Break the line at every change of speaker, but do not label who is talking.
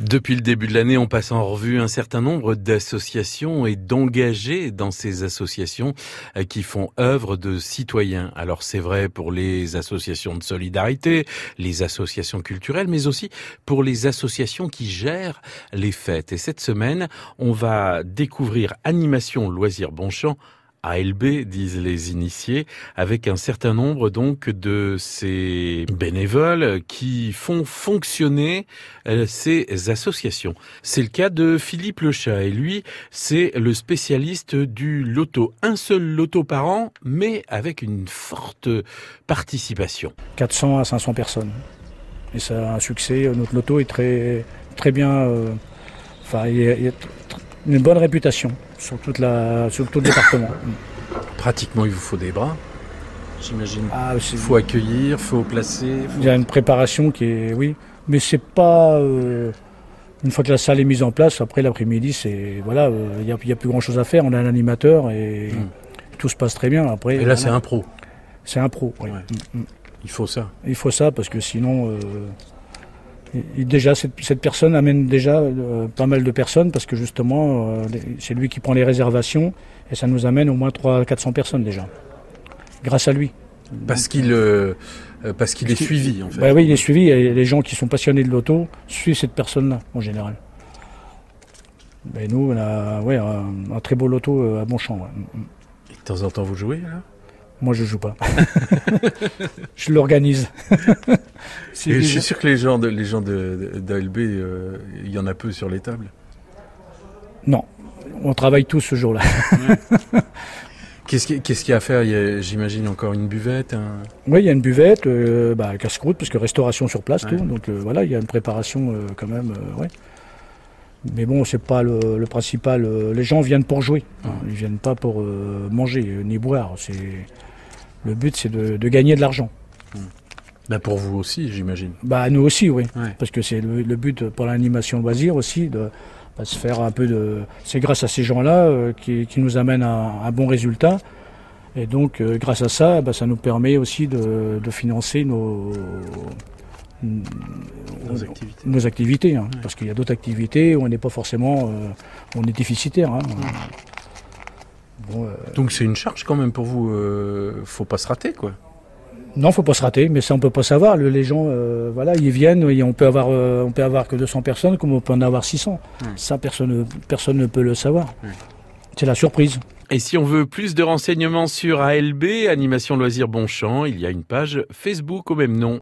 Depuis le début de l'année, on passe en revue un certain nombre d'associations et d'engagés dans ces associations euh, qui font œuvre de citoyens. Alors c'est vrai pour les associations de solidarité, les associations culturelles, mais aussi pour les associations qui gèrent les fêtes. Et cette semaine, on va découvrir Animation Loisirs Bonchamp ALB, disent les initiés, avec un certain nombre donc de ces bénévoles qui font fonctionner euh, ces associations. C'est le cas de Philippe Lechat et lui, c'est le spécialiste du loto. Un seul loto par an, mais avec une forte participation.
400 à 500 personnes. Et ça a un succès. Notre loto est très, très bien. Euh, enfin, il a une bonne réputation sur, toute la, sur tout le département.
Pratiquement, il vous faut des bras, j'imagine. Ah, il faut accueillir, il faut placer.
Il y a une préparation qui est, oui, mais c'est pas. Euh, une fois que la salle est mise en place, après l'après-midi, c'est voilà, euh, il n'y a, plus grand chose à faire. On a un animateur et hmm. tout se passe très bien. Après,
et là, c'est un pro.
C'est un pro. Oui. Hmm,
hmm. Il faut ça.
Il faut ça parce que sinon, euh, déjà, cette, personne amène déjà euh, pas mal de personnes parce que justement, euh, c'est lui qui prend les réservations et ça nous amène au moins 300-400 personnes déjà. Grâce à lui.
Parce qu'il euh, parce qu'il est suivi en fait.
Bah oui, il est suivi et les gens qui sont passionnés de l'auto suivent cette personne-là en général. Mais nous, on a ouais, un, très beau loto à Bonchamp.
Et de temps en temps, vous jouez là
moi, je joue pas. je l'organise.
je suis sûr que les gens de les gens d'ALB, euh, il y en a peu sur les tables.
Non, on travaille tous ce jour-là.
Qu'est-ce qu'il y a à faire? J'imagine encore une buvette
Oui, il y a une buvette, euh, bah, casse-croûte, parce que restauration sur place, tout. Donc euh, voilà, il y a une préparation quand même. ouais. Mais bon, c'est pas le, principal. les gens viennent pour jouer. Ils Ils viennent pas pour manger ni boire. C'est le but, c'est de, gagner de l'argent.
Bah pour vous aussi, j'imagine.
Bah nous aussi, oui. Parce que c'est le, but pour l'animation loisir aussi de bah, se faire un peu de. C'est grâce à ces gens-là euh, qui, nous amènent à un bon résultat. Et donc, euh, grâce à ça, bah, ça nous permet aussi de, financer nos, nos activités. Hein. Parce qu'il y a d'autres activités où on n'est pas forcément. Euh, on est déficitaire. Hein.
Euh, Donc c'est une charge quand même pour vous. Euh, faut pas se rater, quoi.
Non, faut pas se rater, mais ça on peut pas savoir. les gens, euh, voilà, ils viennent, et on peut avoir, on peut avoir que 200 personnes, comme on peut en avoir 600. Ça, personne, personne ne peut le savoir. C'est la surprise.
Et si on veut plus de renseignements sur ALB, Animation Loisirs Bonchamp, il y a une page Facebook au même nom.